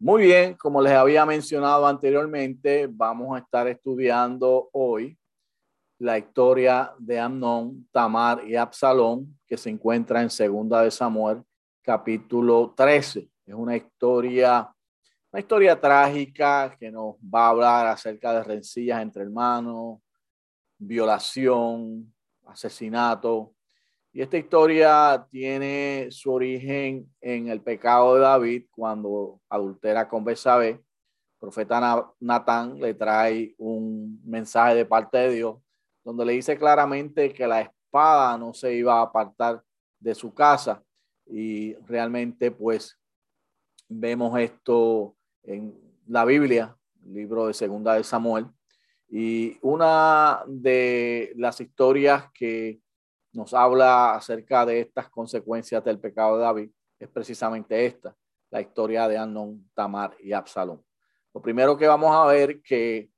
Muy bien, como les había mencionado anteriormente, vamos a estar estudiando hoy la historia de Amnón, Tamar y Absalón, que se encuentra en Segunda de Samuel, capítulo 13. Es una historia, una historia trágica que nos va a hablar acerca de rencillas entre hermanos, violación, asesinato, y esta historia tiene su origen en el pecado de David cuando adultera con Besabé. Profeta Natán le trae un mensaje de parte de Dios donde le dice claramente que la espada no se iba a apartar de su casa. Y realmente pues vemos esto en la Biblia, libro de Segunda de Samuel. Y una de las historias que nos habla acerca de estas consecuencias del pecado de David es precisamente esta, la historia de Anón, Tamar y Absalón. Lo primero que vamos a ver que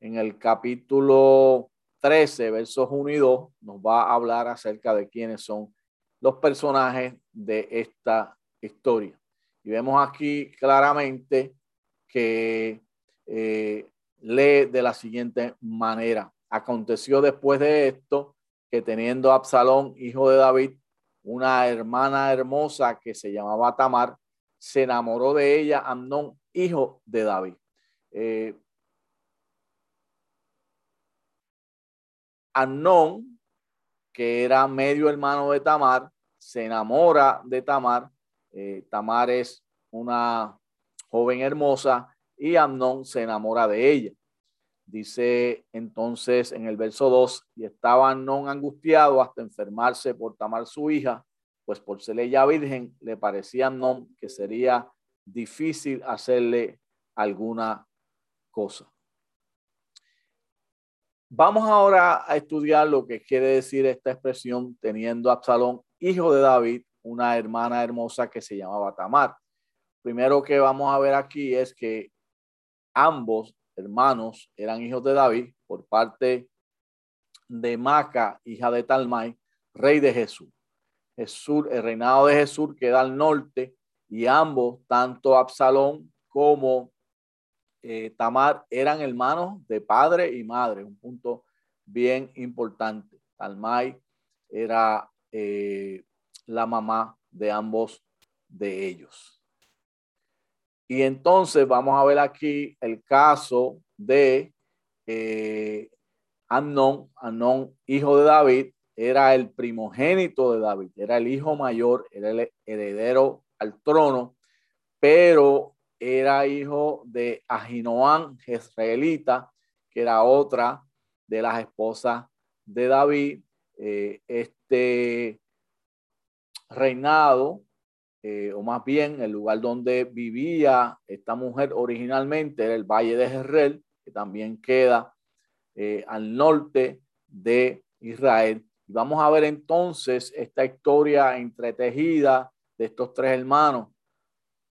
en el capítulo 13, versos 1 y 2, nos va a hablar acerca de quiénes son los personajes de esta historia. Y vemos aquí claramente que eh, lee de la siguiente manera. Aconteció después de esto que teniendo Absalón, hijo de David, una hermana hermosa que se llamaba Tamar, se enamoró de ella Amnón, hijo de David. Eh, Amnón, que era medio hermano de Tamar, se enamora de Tamar. Eh, Tamar es una joven hermosa y Amnón se enamora de ella. Dice entonces en el verso 2, y estaba no angustiado hasta enfermarse por Tamar su hija, pues por ser ella virgen, le parecía no que sería difícil hacerle alguna cosa. Vamos ahora a estudiar lo que quiere decir esta expresión teniendo Absalón, hijo de David, una hermana hermosa que se llamaba Tamar. Primero que vamos a ver aquí es que ambos hermanos eran hijos de David por parte de Maca, hija de Talmai, rey de Jesús. Jesús, el reinado de Jesús queda al norte y ambos, tanto Absalón como eh, Tamar, eran hermanos de padre y madre, un punto bien importante. Talmai era eh, la mamá de ambos de ellos. Y entonces vamos a ver aquí el caso de eh, Amnón, hijo de David, era el primogénito de David, era el hijo mayor, era el heredero al trono, pero era hijo de Ahinoam, jezreelita, que era otra de las esposas de David. Eh, este reinado eh, o más bien el lugar donde vivía esta mujer originalmente era el Valle de Jezreel, que también queda eh, al norte de Israel. Y vamos a ver entonces esta historia entretejida de estos tres hermanos,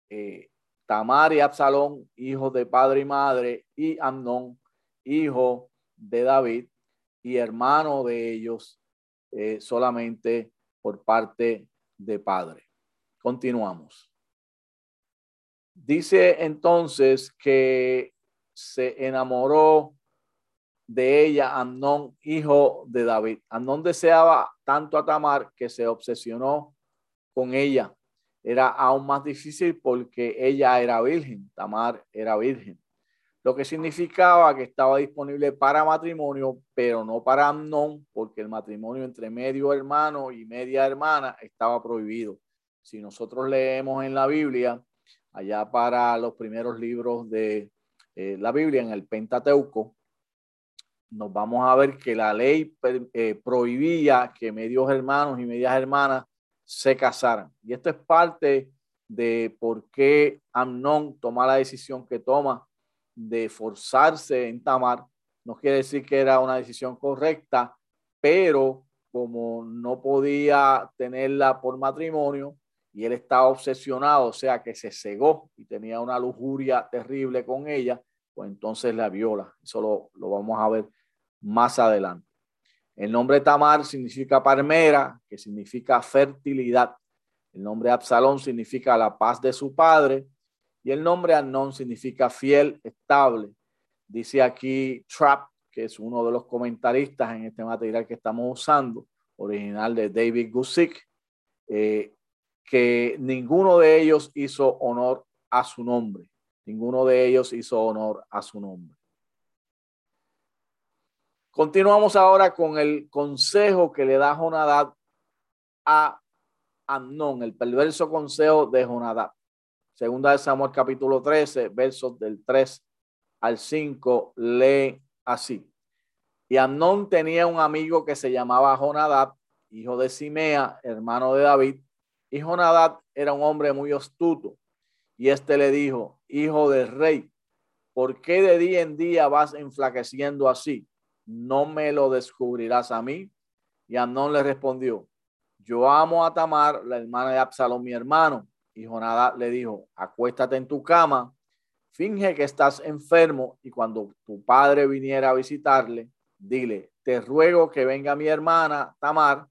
eh, Tamar y Absalón, hijos de padre y madre, y Amnón, hijo de David, y hermano de ellos solamente por parte de padre. Continuamos. Dice entonces que se enamoró de ella Amnón, hijo de David. Amnón deseaba tanto a Tamar que se obsesionó con ella. Era aún más difícil porque ella era virgen, Tamar era virgen, lo que significaba que estaba disponible para matrimonio, pero no para Amnón, porque el matrimonio entre medio hermano y media hermana estaba prohibido. Si nosotros leemos en la Biblia, allá para los primeros libros de eh, la Biblia, en el Pentateuco, nos vamos a ver que la ley eh, prohibía que medios hermanos y medias hermanas se casaran. Y esto es parte de por qué Amnón toma la decisión que toma de forzarse en Tamar. No quiere decir que era una decisión correcta, pero como no podía tenerla por matrimonio, y él estaba obsesionado, o sea que se cegó y tenía una lujuria terrible con ella, pues entonces la viola. Eso lo, vamos a ver más adelante. El nombre Tamar significa palmera, que significa fertilidad. El nombre Absalón significa la paz de su padre. Y el nombre Amnón significa fiel, estable. Dice aquí Trap, que es uno de los comentaristas en este material que estamos usando, original de David Gusick, eh, que ninguno de ellos hizo honor a su nombre. Ninguno de ellos hizo honor a su nombre. Continuamos ahora con el consejo que le da Jonadab a Amnón, el perverso consejo de Jonadab. Segunda de Samuel capítulo 13, versos del 3 al 5, lee así. Y Amnón tenía un amigo que se llamaba Jonadab, hijo de Simea, hermano de David. Y Jonadab era un hombre muy astuto. Y éste le dijo, hijo del rey, ¿por qué de día en día vas enflaqueciendo así? ¿No me lo descubrirás a mí? Y Amnón le respondió, yo amo a Tamar, la hermana de Absalón, mi hermano. Y Jonadab le dijo, acuéstate en tu cama, finge que estás enfermo y cuando tu padre viniera a visitarle, dile, te ruego que venga mi hermana Tamar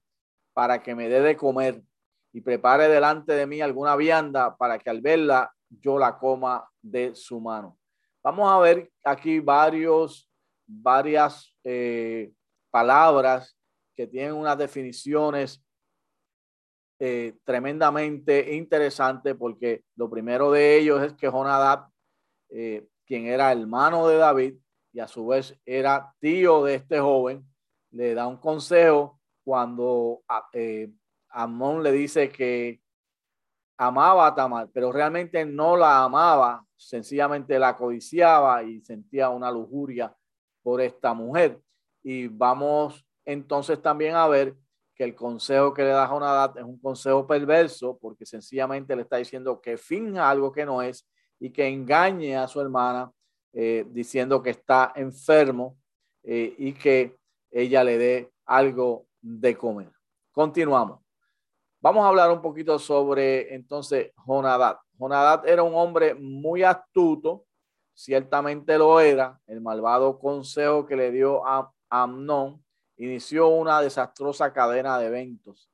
para que me dé de comer y prepare delante de mí alguna vianda para que al verla yo la coma de su mano. Vamos a ver aquí varios, varias eh, palabras que tienen unas definiciones eh, tremendamente interesante porque lo primero de ellos es que Jonadab, eh, quien era hermano de David y a su vez era tío de este joven, le da un consejo cuando eh, Amón le dice que amaba a Tamar, pero realmente no la amaba, sencillamente la codiciaba y sentía una lujuria por esta mujer. Y vamos entonces también a ver que el consejo que le da Jonadab es un consejo perverso porque sencillamente le está diciendo que finja algo que no es y que engañe a su hermana eh, diciendo que está enfermo eh, y que ella le dé algo de comer. Continuamos. Vamos a hablar un poquito sobre entonces Jonadab. Jonadab era un hombre muy astuto, ciertamente lo era, el malvado consejo que le dio a Amnón inició una desastrosa cadena de eventos.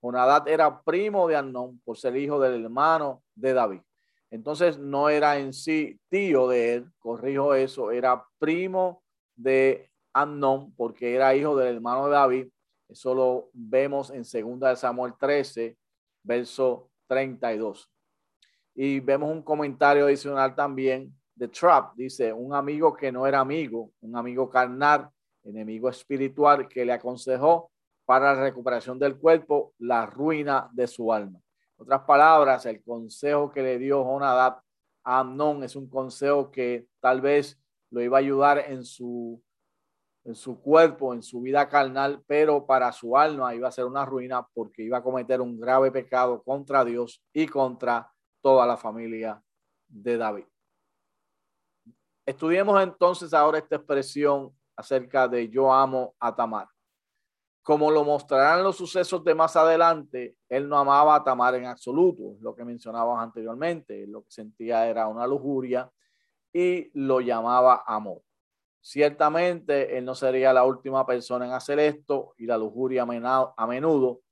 Jonadab era primo de Amnón por ser hijo del hermano de David. Entonces no era en sí tío de él, corrijo eso, era primo de Amnón porque era hijo del hermano de David. Eso lo vemos en 2 Samuel 13, verso 32. Y vemos un comentario adicional también de Trap. Dice, un amigo que no era amigo, un amigo carnal, enemigo espiritual que le aconsejó para la recuperación del cuerpo la ruina de su alma. En otras palabras, el consejo que le dio Jonadab a Amnón es un consejo que tal vez lo iba a ayudar en su, en su cuerpo, en su vida carnal, pero para su alma iba a ser una ruina porque iba a cometer un grave pecado contra Dios y contra toda la familia de David. Estudiemos entonces ahora esta expresión acerca de yo amo a Tamar. Como lo mostrarán los sucesos de más adelante, él no amaba a Tamar en absoluto, lo que mencionábamos anteriormente, lo que sentía era una lujuria y lo llamaba amor. Ciertamente, él no sería la última persona en hacer esto y la lujuria a menudo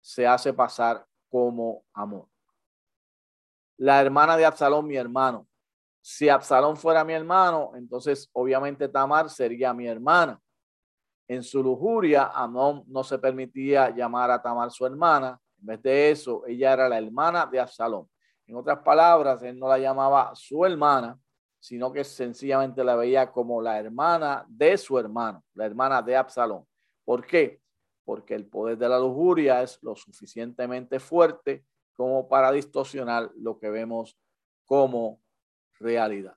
se hace pasar como amor. La hermana de Absalón, mi hermano, si Absalón fuera mi hermano, entonces obviamente Tamar sería mi hermana. En su lujuria, Amón no se permitía llamar a Tamar su hermana. En vez de eso, ella era la hermana de Absalón. En otras palabras, él no la llamaba su hermana, sino que sencillamente la veía como la hermana de su hermano, la hermana de Absalón. ¿Por qué? Porque el poder de la lujuria es lo suficientemente fuerte como para distorsionar lo que vemos como realidad.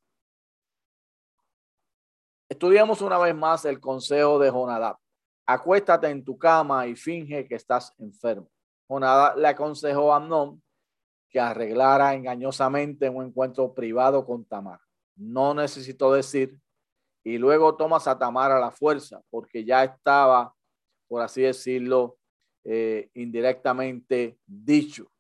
Estudiamos una vez más el consejo de Jonadab. Acuéstate en tu cama y finge que estás enfermo. Jonadab le aconsejó a Amnón que arreglara engañosamente un encuentro privado con Tamar. No necesitó decir, y luego tomas a Tamar a la fuerza, porque ya estaba, por así decirlo, eh, indirectamente dicho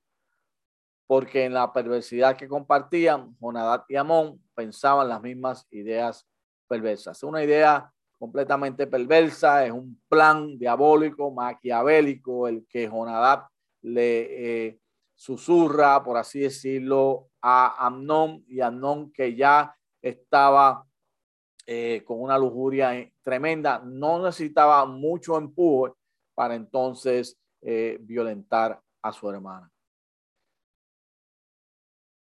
porque en la perversidad que compartían, Jonadab y Amón pensaban las mismas ideas perversas. Es una idea completamente perversa, es un plan diabólico, maquiavélico, el que Jonadab le eh, susurra, por así decirlo, a Amnón y Amnón que ya estaba eh, con una lujuria tremenda, no necesitaba mucho empuje para entonces eh, violentar a su hermana.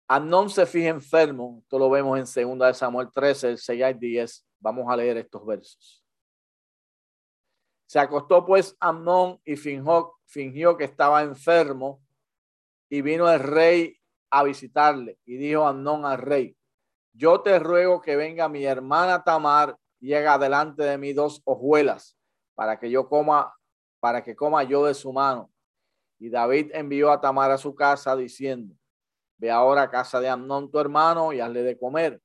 Amnón se fija enfermo, esto lo vemos en 2 de Samuel 13, 6 y 10. Vamos a leer estos versos. Se acostó pues Amnón y fingió, fingió que estaba enfermo y vino el rey a visitarle y dijo Amnón al rey, yo te ruego que venga mi hermana Tamar y delante de mí dos hojuelas para que yo coma, para que coma yo de su mano. Y David envió a Tamar a su casa diciendo, ve ahora a casa de Amnón tu hermano y hazle de comer.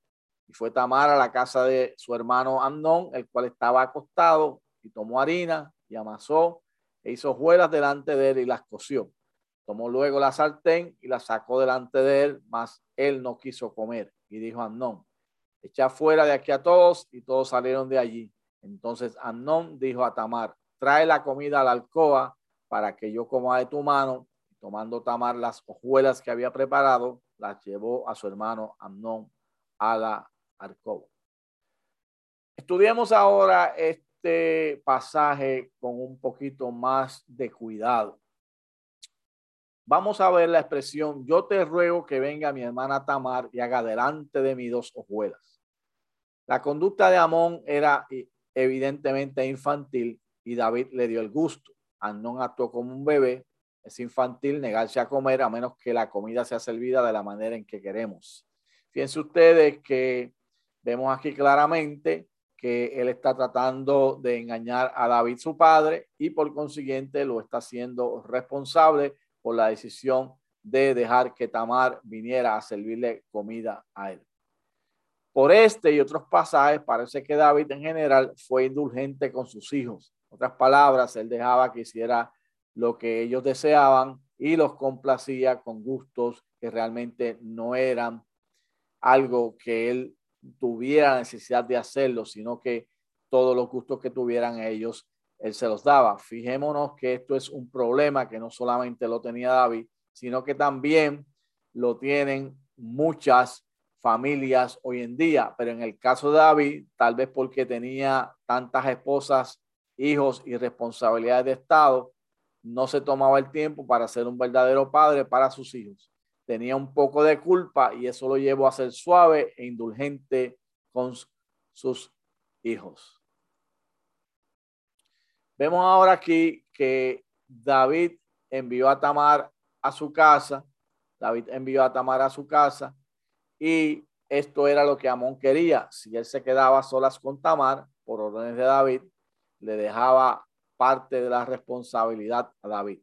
Y fue Tamar a la casa de su hermano Amnón, el cual estaba acostado, y tomó harina y amasó e hizo hojuelas delante de él y las coció. Tomó luego la sartén y la sacó delante de él, mas él no quiso comer. Y dijo Amnón, echa fuera de aquí a todos, y todos salieron de allí. Entonces Amnón dijo a Tamar, trae la comida a la alcoba para que yo coma de tu mano. tomando Tamar las hojuelas que había preparado, las llevó a su hermano Amnón a la alcoba. Estudiemos ahora este pasaje con un poquito más de cuidado. Vamos a ver la expresión, yo te ruego que venga mi hermana Tamar y haga delante de mí dos hojuelas. La conducta de Amón era evidentemente infantil y David le dio el gusto. Amnón actuó como un bebé. Es infantil negarse a comer a menos que la comida sea servida de la manera en que queremos. Fíjense ustedes que vemos aquí claramente que él está tratando de engañar a David, su padre, y por consiguiente lo está haciendo responsable por la decisión de dejar que Tamar viniera a servirle comida a él. Por este y otros pasajes, parece que David en general fue indulgente con sus hijos. Otras palabras, él dejaba que hiciera lo que ellos deseaban y los complacía con gustos que realmente no eran algo que él tuviera necesidad de hacerlo, sino que todos los gustos que tuvieran ellos él se los daba. Fijémonos que esto es un problema que no solamente lo tenía David, sino que también lo tienen muchas familias hoy en día. Pero en el caso de David, tal vez porque tenía tantas esposas, hijos y responsabilidades de Estado, no se tomaba el tiempo para ser un verdadero padre para sus hijos. Tenía un poco de culpa y eso lo llevó a ser suave e indulgente con sus hijos. Vemos ahora aquí que David envió a Tamar a su casa. David envió a Tamar a su casa y esto era lo que Amón quería. Si él se quedaba solas con Tamar, por órdenes de David, le dejaba parte de la responsabilidad a David.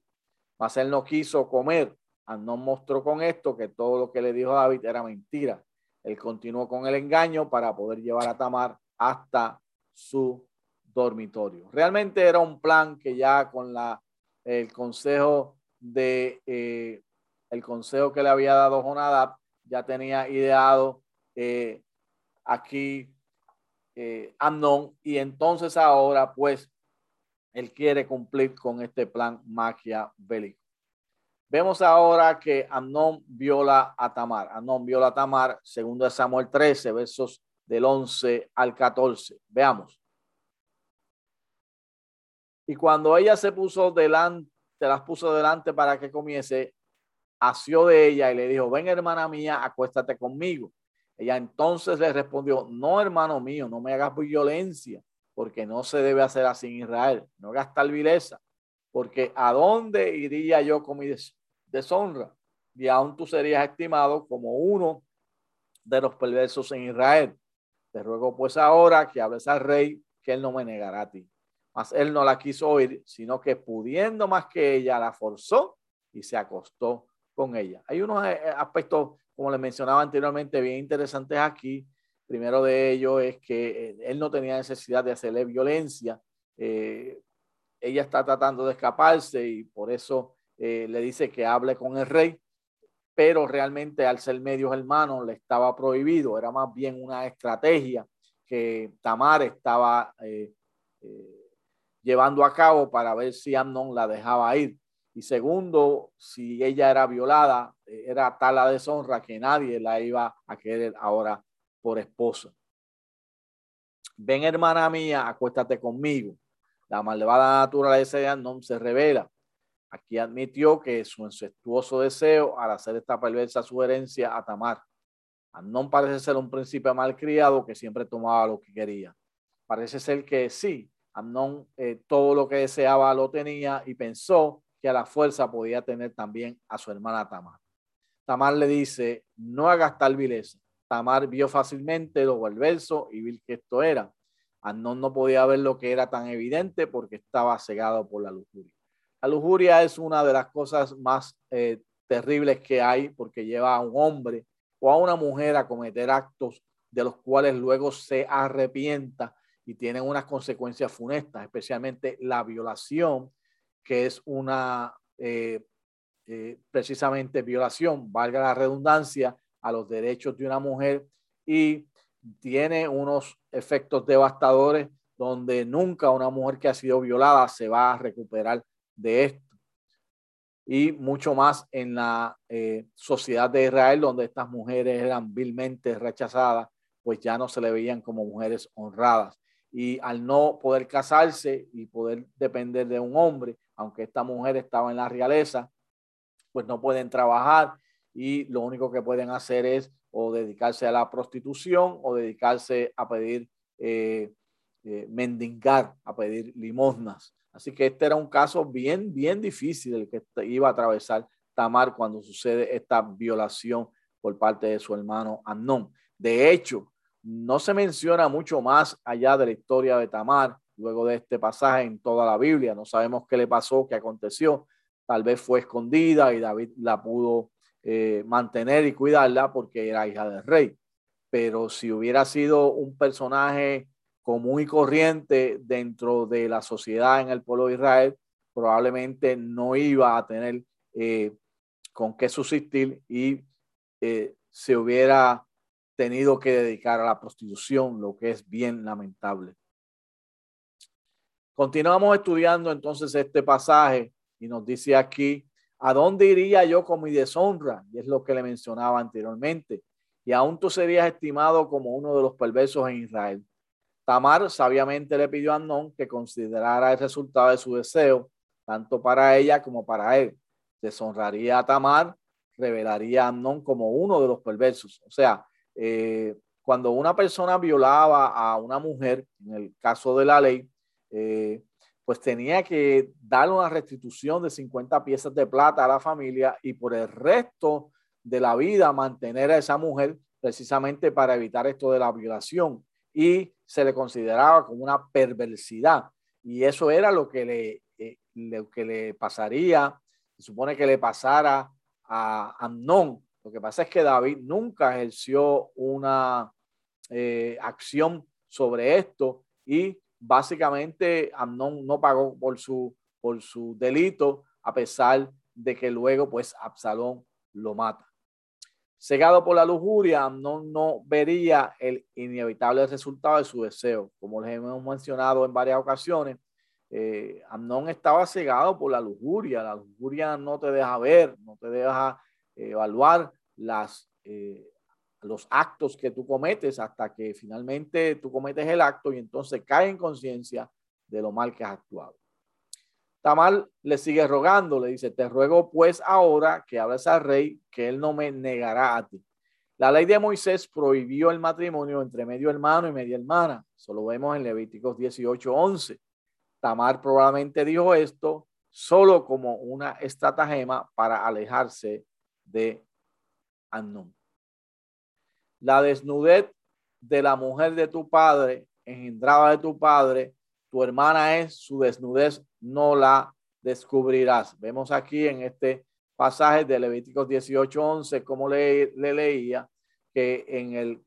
Mas él no quiso comer. No mostró con esto que todo lo que le dijo David era mentira. Él continuó con el engaño para poder llevar a Tamar hasta su dormitorio. Realmente era un plan que ya con la, el consejo de eh, el consejo que le había dado Jonadab ya tenía ideado eh, aquí eh, y entonces ahora pues él quiere cumplir con este plan maquiavélico. Vemos ahora que Amnón viola a Tamar. Amnón viola a Tamar, segundo de Samuel 13, versos del 11 al 14. Veamos. Y cuando ella se puso delante, las puso delante para que comiese, asió de ella y le dijo, ven hermana mía, acuéstate conmigo. Ella entonces le respondió, no hermano mío, no me hagas violencia, porque no se debe hacer así en Israel, no hagas tal vileza, porque ¿a dónde iría yo con mi deshonra? Y aún tú serías estimado como uno de los perversos en Israel. Te ruego pues ahora que hables al rey, que él no me negará a ti. Mas él no la quiso oír, sino que pudiendo más que ella, la forzó y se acostó con ella. Hay unos eh, eh, aspectos, como les mencionaba anteriormente, bien interesantes aquí. Primero de ellos es que eh, él no tenía necesidad de hacerle violencia. ella está tratando de escaparse y por eso le dice que hable con el rey, pero realmente al ser medios hermanos le estaba prohibido. Era más bien una estrategia que Tamar estaba llevando a cabo para ver si Amnon la dejaba ir. Y segundo, si ella era violada, eh, era tal la deshonra que nadie la iba a querer ahora por esposa. Ven, hermana mía, acuéstate conmigo. La malvada naturaleza de Amnón se revela. Aquí admitió que su incestuoso deseo al hacer esta perversa sugerencia a Tamar. Amnón parece ser un príncipe malcriado que siempre tomaba lo que quería. Parece ser que sí, Amnón eh, todo lo que deseaba lo tenía y pensó que a la fuerza podía tener también a su hermana Tamar. Tamar le dice, no hagas tal vileza. Tamar vio fácilmente lo perverso y vil que esto era. Amnón no podía ver lo que era tan evidente porque estaba cegado por la lujuria. La lujuria es una de las cosas más eh, terribles que hay porque lleva a un hombre o a una mujer a cometer actos de los cuales luego se arrepienta y tienen unas consecuencias funestas, especialmente la violación, que es una eh, eh, precisamente violación, valga la redundancia, a los derechos de una mujer y tiene unos efectos devastadores donde nunca una mujer que ha sido violada se va a recuperar de esto. Y mucho más en la eh, sociedad de Israel, donde estas mujeres eran vilmente rechazadas, pues ya no se le veían como mujeres honradas. Y al no poder casarse y poder depender de un hombre, aunque esta mujer estaba en la realeza, pues no pueden trabajar y lo único que pueden hacer es o dedicarse a la prostitución o dedicarse a pedir, eh, eh, mendigar, a pedir limosnas. Así que este era un caso bien, bien difícil el que iba a atravesar Tamar cuando sucede esta violación por parte de su hermano Amnón. De hecho, no se menciona mucho más allá de la historia de Tamar luego de este pasaje en toda la Biblia. No sabemos qué le pasó, qué aconteció. Tal vez fue escondida y David la pudo eh, mantener y cuidarla porque era hija del rey. Pero si hubiera sido un personaje común y corriente dentro de la sociedad en el pueblo de Israel, probablemente no iba a tener eh, con qué subsistir y eh, se hubiera tenido que dedicar a la prostitución, lo que es bien lamentable. Continuamos estudiando entonces este pasaje y nos dice aquí ¿A dónde iría yo con mi deshonra? Y es lo que le mencionaba anteriormente. Y aún tú serías estimado como uno de los perversos en Israel. Tamar sabiamente le pidió a Amnón que considerara el resultado de su deseo, tanto para ella como para él. Deshonraría a Tamar, revelaría a Amnón como uno de los perversos. O sea, eh, cuando una persona violaba a una mujer, en el caso de la ley, eh, pues tenía que dar una restitución de 50 piezas de plata a la familia y por el resto de la vida mantener a esa mujer precisamente para evitar esto de la violación y se le consideraba como una perversidad y eso era lo que le, eh, lo que le pasaría, se supone que le pasara a Amnón. Lo que pasa es que David nunca ejerció una eh, acción sobre esto y básicamente Amnón no pagó por su, por su delito, a pesar de que luego pues Absalón lo mata. Cegado por la lujuria, Amnón no vería el inevitable resultado de su deseo. Como les hemos mencionado en varias ocasiones, eh, Amnón estaba cegado por la lujuria. La lujuria no te deja ver, no te deja evaluar las eh, los actos que tú cometes hasta que finalmente tú cometes el acto y entonces cae en conciencia de lo mal que has actuado. Tamal le sigue rogando, le dice, te ruego pues ahora que hables al rey, que él no me negará a ti. La ley de Moisés prohibió el matrimonio entre medio hermano y media hermana. Eso lo vemos en Levíticos 18, 11. Tamar probablemente dijo esto solo como una estratagema para alejarse de Amnón la desnudez de la mujer de tu padre, engendrada de tu padre, tu hermana es, su desnudez no la descubrirás. Vemos aquí en este pasaje de Levíticos 18, 11, como le leía, que en el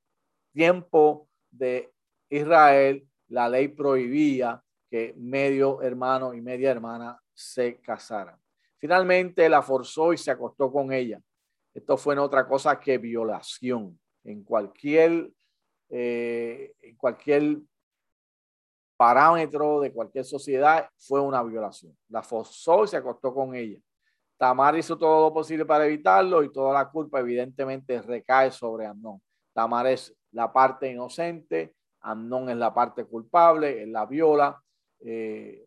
tiempo de Israel la ley prohibía que medio hermano y media hermana se casaran. Finalmente la forzó y se acostó con ella. Esto fue en otra cosa que violación en cualquier, eh, en cualquier parámetro de cualquier sociedad fue una violación. La forzó y se acostó con ella. Tamar hizo todo lo posible para evitarlo y toda la culpa evidentemente recae sobre Amnón. Tamar es la parte inocente, Amnón es la parte culpable, él la viola, eh,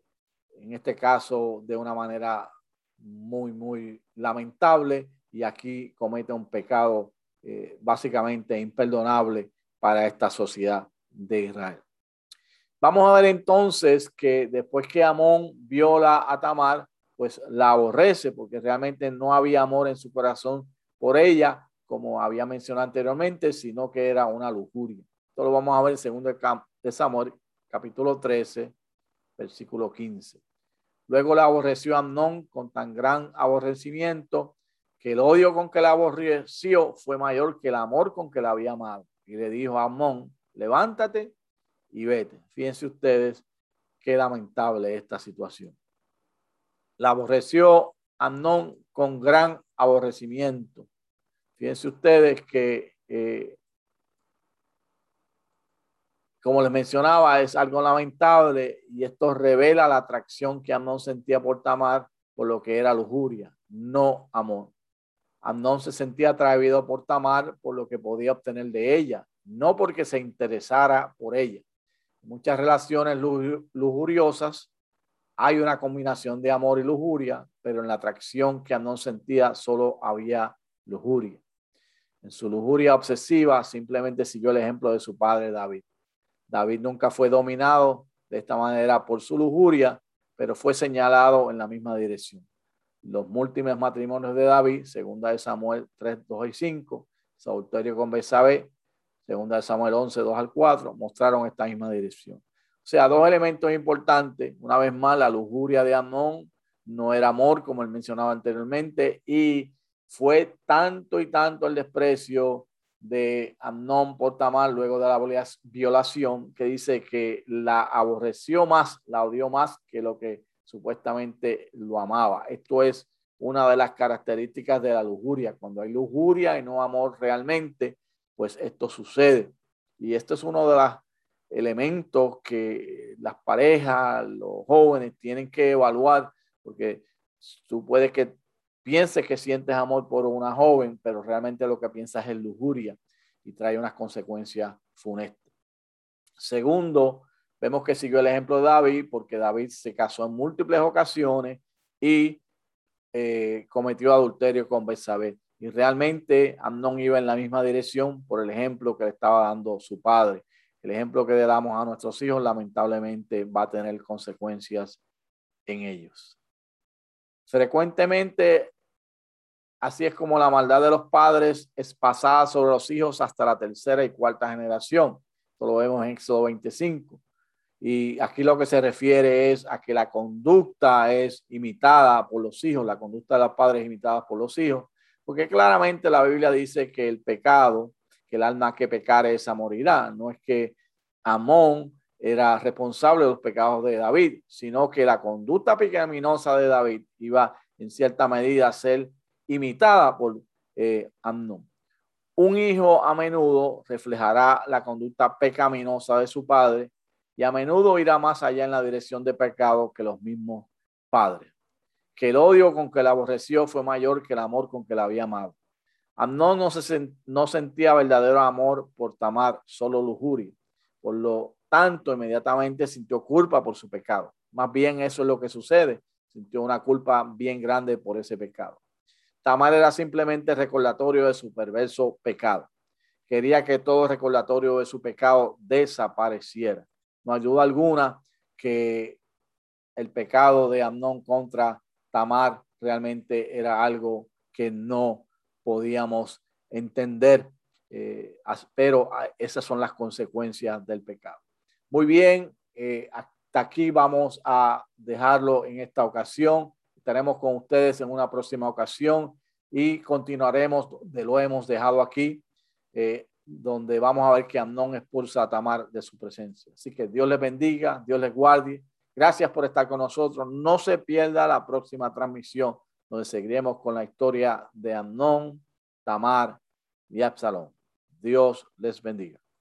en este caso de una manera muy, muy lamentable y aquí comete un pecado eh, básicamente imperdonable para esta sociedad de Israel. Vamos a ver entonces que después que Amón viola a Tamar, pues la aborrece porque realmente no había amor en su corazón por ella, como había mencionado anteriormente, sino que era una lujuria. Esto lo vamos a ver en segundo de Samuel, capítulo 13, versículo 15. Luego la aborreció Amnón con tan gran aborrecimiento que el odio con que la aborreció fue mayor que el amor con que la había amado. Y le dijo a Amnón, levántate y vete. Fíjense ustedes qué lamentable esta situación. La aborreció Amnón con gran aborrecimiento. Fíjense ustedes que, eh, como les mencionaba, es algo lamentable y esto revela la atracción que Amnón sentía por Tamar por lo que era lujuria, no amor. Amnón se sentía atraído por Tamar por lo que podía obtener de ella, no porque se interesara por ella. Muchas relaciones lujuriosas hay una combinación de amor y lujuria, pero en la atracción que Amnón sentía solo había lujuria. En su lujuria obsesiva simplemente siguió el ejemplo de su padre David. David nunca fue dominado de esta manera por su lujuria, pero fue señalado en la misma dirección. Los múltiples matrimonios de David, segunda de Samuel 3, 2 y 5, adulterio con Besabé, segunda de Samuel 11, 2 al 4, mostraron esta misma dirección. O sea, dos elementos importantes. Una vez más, la lujuria de Amnón no era amor, como él mencionaba anteriormente, y fue tanto y tanto el desprecio de Amnón por Tamar luego de la violación que dice que la aborreció más, la odió más que lo que supuestamente lo amaba. Esto es una de las características de la lujuria. Cuando hay lujuria y no amor realmente, pues esto sucede. Y esto es uno de los elementos que las parejas, los jóvenes tienen que evaluar, porque tú puedes que pienses que sientes amor por una joven, pero realmente lo que piensas es lujuria y trae unas consecuencias funestas. Segundo, Vemos que siguió el ejemplo de David porque David se casó en múltiples ocasiones y eh, cometió adulterio con Betsabé. Y realmente Amnón iba en la misma dirección por el ejemplo que le estaba dando su padre. El ejemplo que le damos a nuestros hijos lamentablemente va a tener consecuencias en ellos. Frecuentemente, así es como la maldad de los padres es pasada sobre los hijos hasta la tercera y cuarta generación. Esto lo vemos en Éxodo 25. Y aquí lo que se refiere es a que la conducta es imitada por los hijos, la conducta de los padres imitada por los hijos, porque claramente la Biblia dice que el pecado, que el alma que pecare esa morirá. No es que Amón era responsable de los pecados de David, sino que la conducta pecaminosa de David iba en cierta medida a ser imitada por eh, Amnón. Un hijo a menudo reflejará la conducta pecaminosa de su padre y a menudo irá más allá en la dirección de pecado que los mismos padres. Que el odio con que la aborreció fue mayor que el amor con que la había amado. Amnón no, se, no sentía verdadero amor por Tamar, solo lujuria. Por lo tanto, inmediatamente sintió culpa por su pecado. Más bien eso es lo que sucede. Sintió una culpa bien grande por ese pecado. Tamar era simplemente recordatorio de su perverso pecado. Quería que todo recordatorio de su pecado desapareciera no ayuda alguna que el pecado de Amnón contra Tamar realmente era algo que no podíamos entender, eh, pero ah, esas son las consecuencias del pecado. Muy bien, eh, hasta aquí vamos a dejarlo en esta ocasión. Estaremos con ustedes en una próxima ocasión y continuaremos de lo hemos dejado aquí. Eh, donde vamos a ver que Amnón expulsa a Tamar de su presencia. Así que Dios les bendiga, Dios les guarde. Gracias por estar con nosotros. No se pierda la próxima transmisión, donde seguiremos con la historia de Amnón, Tamar y Absalón. Dios les bendiga.